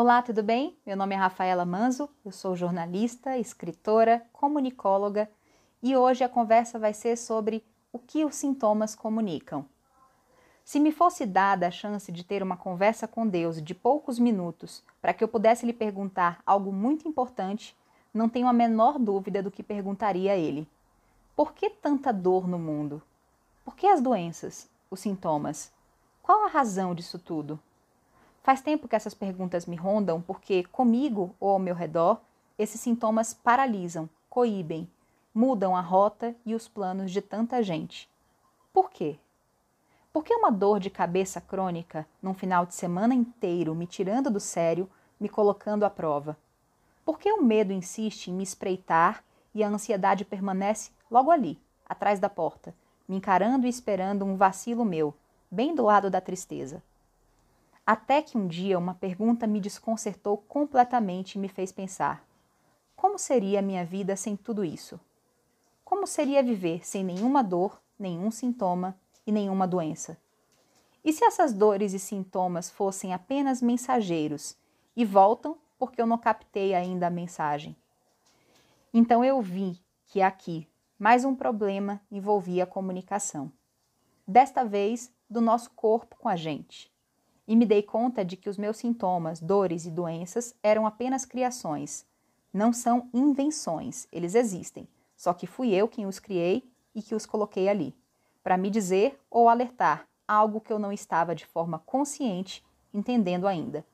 Olá, tudo bem? Meu nome é Rafaela Manzo, eu sou jornalista, escritora, comunicóloga e hoje a conversa vai ser sobre o que os sintomas comunicam. Se me fosse dada a chance de ter uma conversa com Deus de poucos minutos para que eu pudesse lhe perguntar algo muito importante, não tenho a menor dúvida do que perguntaria a Ele. Por que tanta dor no mundo? Por que as doenças, os sintomas? Qual a razão disso tudo? Faz tempo que essas perguntas me rondam porque, comigo ou ao meu redor, esses sintomas paralisam, coíbem, mudam a rota e os planos de tanta gente. Por quê? Por que uma dor de cabeça crônica, num final de semana inteiro, me tirando do sério, me colocando à prova? Por que o medo insiste em me espreitar e a ansiedade permanece logo ali, atrás da porta, me encarando e esperando um vacilo meu, bem do lado da tristeza? Até que um dia uma pergunta me desconcertou completamente e me fez pensar: como seria a minha vida sem tudo isso? Como seria viver sem nenhuma dor, nenhum sintoma e nenhuma doença? E se essas dores e sintomas fossem apenas mensageiros e voltam porque eu não captei ainda a mensagem? Então eu vi que aqui mais um problema envolvia a comunicação. Desta vez, do nosso corpo com a gente e me dei conta de que os meus sintomas, dores e doenças eram apenas criações, não são invenções, eles existem, só que fui eu quem os criei e que os coloquei ali, para me dizer ou alertar algo que eu não estava de forma consciente entendendo ainda.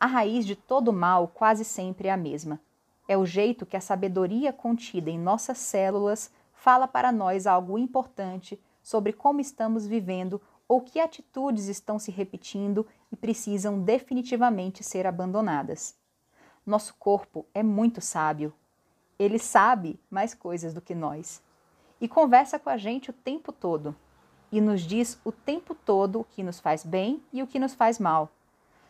A raiz de todo mal quase sempre é a mesma. É o jeito que a sabedoria contida em nossas células fala para nós algo importante sobre como estamos vivendo ou que atitudes estão se repetindo e precisam definitivamente ser abandonadas. Nosso corpo é muito sábio. Ele sabe mais coisas do que nós e conversa com a gente o tempo todo e nos diz o tempo todo o que nos faz bem e o que nos faz mal.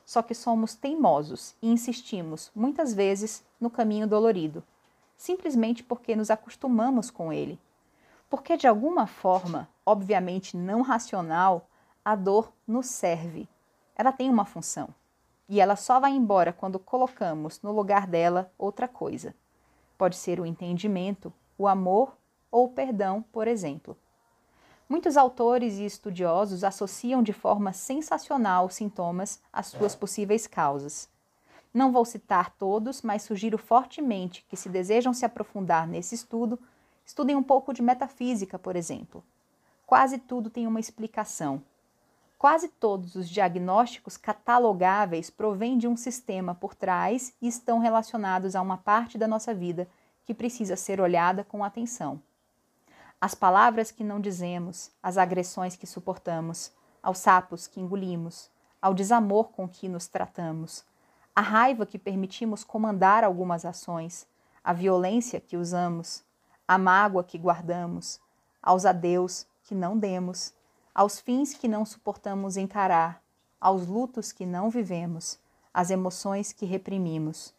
Só que somos teimosos e insistimos, muitas vezes, no caminho dolorido, simplesmente porque nos acostumamos com ele. Porque, de alguma forma, obviamente não racional, a dor nos serve. Ela tem uma função. E ela só vai embora quando colocamos no lugar dela outra coisa. Pode ser o entendimento, o amor ou o perdão, por exemplo. Muitos autores e estudiosos associam de forma sensacional sintomas às suas possíveis causas. Não vou citar todos, mas sugiro fortemente que, se desejam se aprofundar nesse estudo, estudem um pouco de metafísica, por exemplo. Quase tudo tem uma explicação, Quase todos os diagnósticos catalogáveis provêm de um sistema por trás e estão relacionados a uma parte da nossa vida que precisa ser olhada com atenção. As palavras que não dizemos, as agressões que suportamos, aos sapos que engolimos, ao desamor com que nos tratamos, a raiva que permitimos comandar algumas ações, a violência que usamos, a mágoa que guardamos, aos adeus que não demos aos fins que não suportamos encarar, aos lutos que não vivemos, às emoções que reprimimos.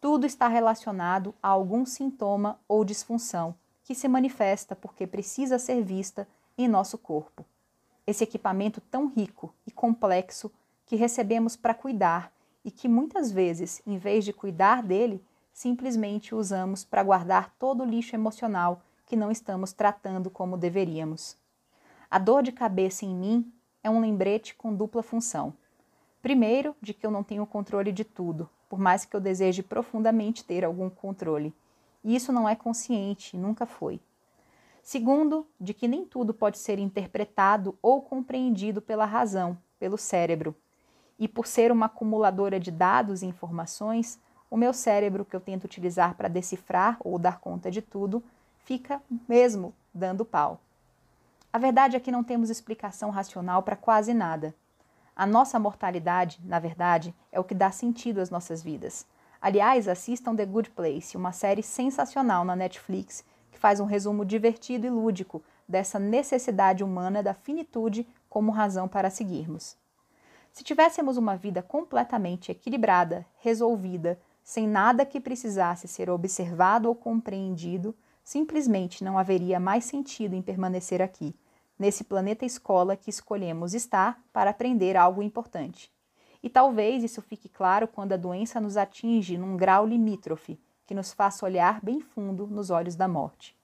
Tudo está relacionado a algum sintoma ou disfunção que se manifesta porque precisa ser vista em nosso corpo. Esse equipamento tão rico e complexo que recebemos para cuidar e que muitas vezes, em vez de cuidar dele, simplesmente usamos para guardar todo o lixo emocional que não estamos tratando como deveríamos. A dor de cabeça em mim é um lembrete com dupla função. Primeiro, de que eu não tenho controle de tudo, por mais que eu deseje profundamente ter algum controle. E isso não é consciente, nunca foi. Segundo, de que nem tudo pode ser interpretado ou compreendido pela razão, pelo cérebro. E por ser uma acumuladora de dados e informações, o meu cérebro, que eu tento utilizar para decifrar ou dar conta de tudo, fica mesmo dando pau. A verdade é que não temos explicação racional para quase nada. A nossa mortalidade, na verdade, é o que dá sentido às nossas vidas. Aliás, assistam The Good Place, uma série sensacional na Netflix que faz um resumo divertido e lúdico dessa necessidade humana da finitude como razão para seguirmos. Se tivéssemos uma vida completamente equilibrada, resolvida, sem nada que precisasse ser observado ou compreendido, simplesmente não haveria mais sentido em permanecer aqui nesse planeta escola que escolhemos estar para aprender algo importante. E talvez isso fique claro quando a doença nos atinge num grau limítrofe, que nos faça olhar bem fundo nos olhos da morte.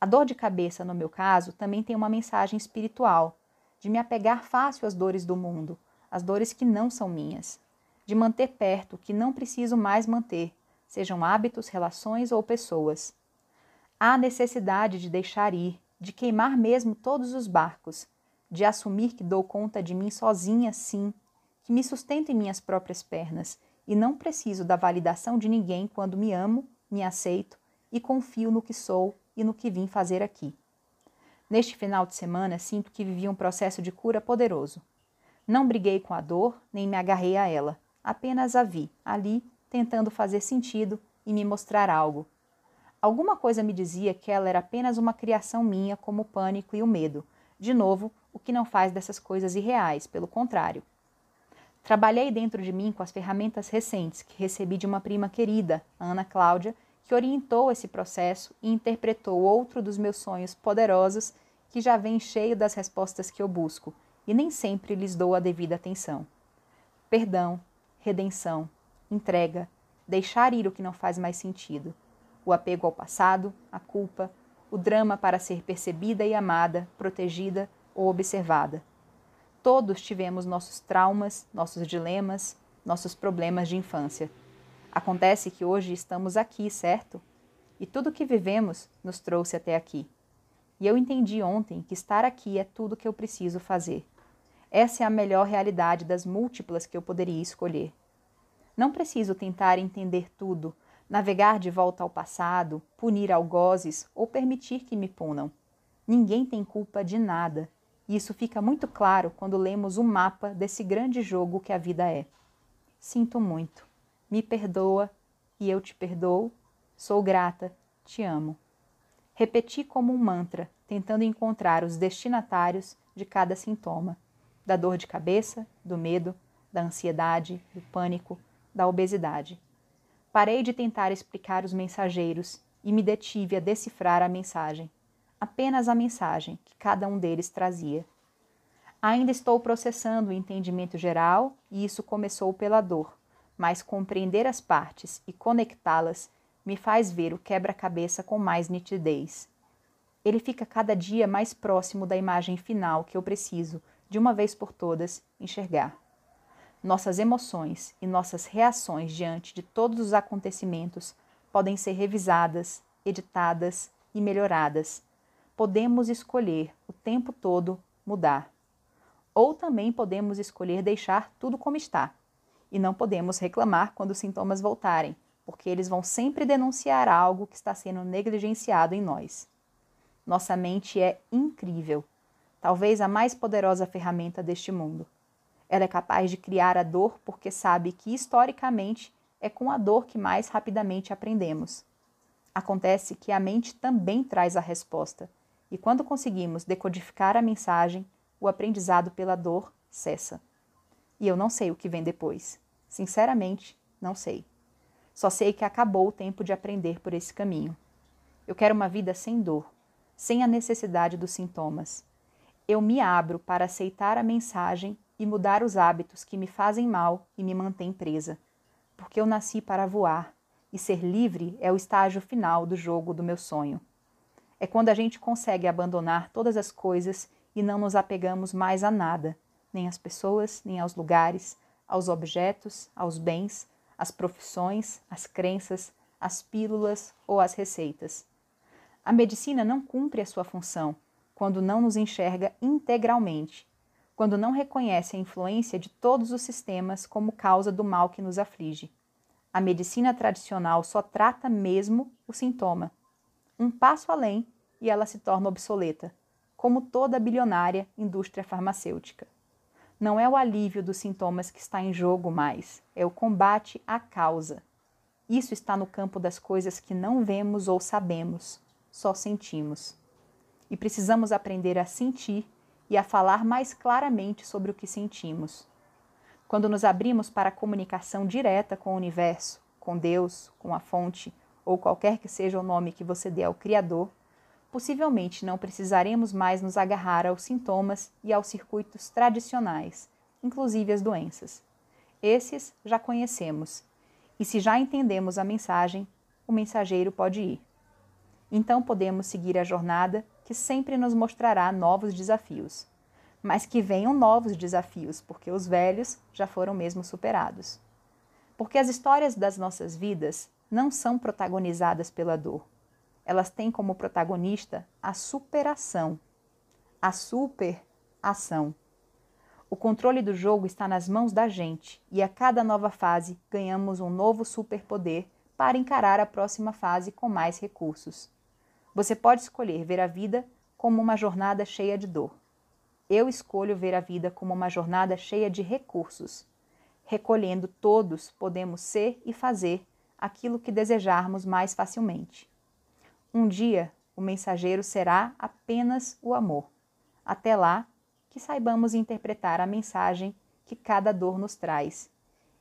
A dor de cabeça, no meu caso, também tem uma mensagem espiritual, de me apegar fácil às dores do mundo, às dores que não são minhas, de manter perto o que não preciso mais manter, sejam hábitos, relações ou pessoas. Há necessidade de deixar ir, de queimar mesmo todos os barcos, de assumir que dou conta de mim sozinha, sim, que me sustento em minhas próprias pernas e não preciso da validação de ninguém quando me amo, me aceito e confio no que sou e no que vim fazer aqui. Neste final de semana, sinto que vivi um processo de cura poderoso. Não briguei com a dor, nem me agarrei a ela, apenas a vi, ali, tentando fazer sentido e me mostrar algo. Alguma coisa me dizia que ela era apenas uma criação minha, como o pânico e o medo. De novo, o que não faz dessas coisas irreais, pelo contrário. Trabalhei dentro de mim com as ferramentas recentes que recebi de uma prima querida, Ana Cláudia, que orientou esse processo e interpretou outro dos meus sonhos poderosos que já vem cheio das respostas que eu busco e nem sempre lhes dou a devida atenção. Perdão, redenção, entrega, deixar ir o que não faz mais sentido, o apego ao passado, a culpa, o drama para ser percebida e amada, protegida ou observada. Todos tivemos nossos traumas, nossos dilemas, nossos problemas de infância. Acontece que hoje estamos aqui, certo? E tudo o que vivemos nos trouxe até aqui. E eu entendi ontem que estar aqui é tudo que eu preciso fazer. Essa é a melhor realidade das múltiplas que eu poderia escolher. Não preciso tentar entender tudo, navegar de volta ao passado, punir algozes ou permitir que me punam. Ninguém tem culpa de nada, e isso fica muito claro quando lemos o mapa desse grande jogo que a vida é. Sinto muito. Me perdoa e eu te perdoo. Sou grata, te amo. Repeti como um mantra, tentando encontrar os destinatários de cada sintoma: da dor de cabeça, do medo, da ansiedade, do pânico, da obesidade. Parei de tentar explicar os mensageiros e me detive a decifrar a mensagem apenas a mensagem que cada um deles trazia. Ainda estou processando o entendimento geral e isso começou pela dor, mas compreender as partes e conectá-las me faz ver o quebra-cabeça com mais nitidez. Ele fica cada dia mais próximo da imagem final que eu preciso, de uma vez por todas, enxergar. Nossas emoções e nossas reações diante de todos os acontecimentos podem ser revisadas, editadas e melhoradas podemos escolher o tempo todo mudar. Ou também podemos escolher deixar tudo como está. E não podemos reclamar quando os sintomas voltarem, porque eles vão sempre denunciar algo que está sendo negligenciado em nós. Nossa mente é incrível, talvez a mais poderosa ferramenta deste mundo. Ela é capaz de criar a dor porque sabe que, historicamente, é com a dor que mais rapidamente aprendemos. Acontece que a mente também traz a resposta e quando conseguimos decodificar a mensagem, o aprendizado pela dor cessa. E eu não sei o que vem depois. Sinceramente, não sei. Só sei que acabou o tempo de aprender por esse caminho. Eu quero uma vida sem dor, sem a necessidade dos sintomas. Eu me abro para aceitar a mensagem e mudar os hábitos que me fazem mal e me mantêm presa. Porque eu nasci para voar, e ser livre é o estágio final do jogo do meu sonho. É quando a gente consegue abandonar todas as coisas e não nos apegamos mais a nada, nem às pessoas, nem aos lugares, aos objetos, aos bens, às profissões, às crenças, às pílulas ou às receitas. A medicina não cumpre a sua função quando não nos enxerga integralmente, quando não reconhece a influência de todos os sistemas como causa do mal que nos aflige. A medicina tradicional só trata mesmo o sintoma. Um passo além e ela se torna obsoleta, como toda bilionária indústria farmacêutica. Não é o alívio dos sintomas que está em jogo mais, é o combate à causa. Isso está no campo das coisas que não vemos ou sabemos, só sentimos. E precisamos aprender a sentir e a falar mais claramente sobre o que sentimos. Quando nos abrimos para a comunicação direta com o universo, com Deus, com a fonte, ou qualquer que seja o nome que você dê ao Criador, possivelmente não precisaremos mais nos agarrar aos sintomas e aos circuitos tradicionais, inclusive as doenças. Esses já conhecemos, e se já entendemos a mensagem, o mensageiro pode ir. Então podemos seguir a jornada que sempre nos mostrará novos desafios. Mas que venham novos desafios, porque os velhos já foram mesmo superados. Porque as histórias das nossas vidas não são protagonizadas pela dor. Elas têm como protagonista a superação, a superação. O controle do jogo está nas mãos da gente e a cada nova fase ganhamos um novo superpoder para encarar a próxima fase com mais recursos. Você pode escolher ver a vida como uma jornada cheia de dor. Eu escolho ver a vida como uma jornada cheia de recursos. Recolhendo todos, podemos ser e fazer aquilo que desejarmos mais facilmente. Um dia, o mensageiro será apenas o amor. Até lá, que saibamos interpretar a mensagem que cada dor nos traz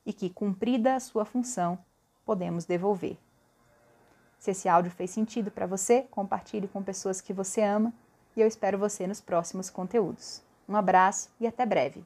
e que, cumprida a sua função, podemos devolver. Se esse áudio fez sentido para você, compartilhe com pessoas que você ama e eu espero você nos próximos conteúdos. Um abraço e até breve!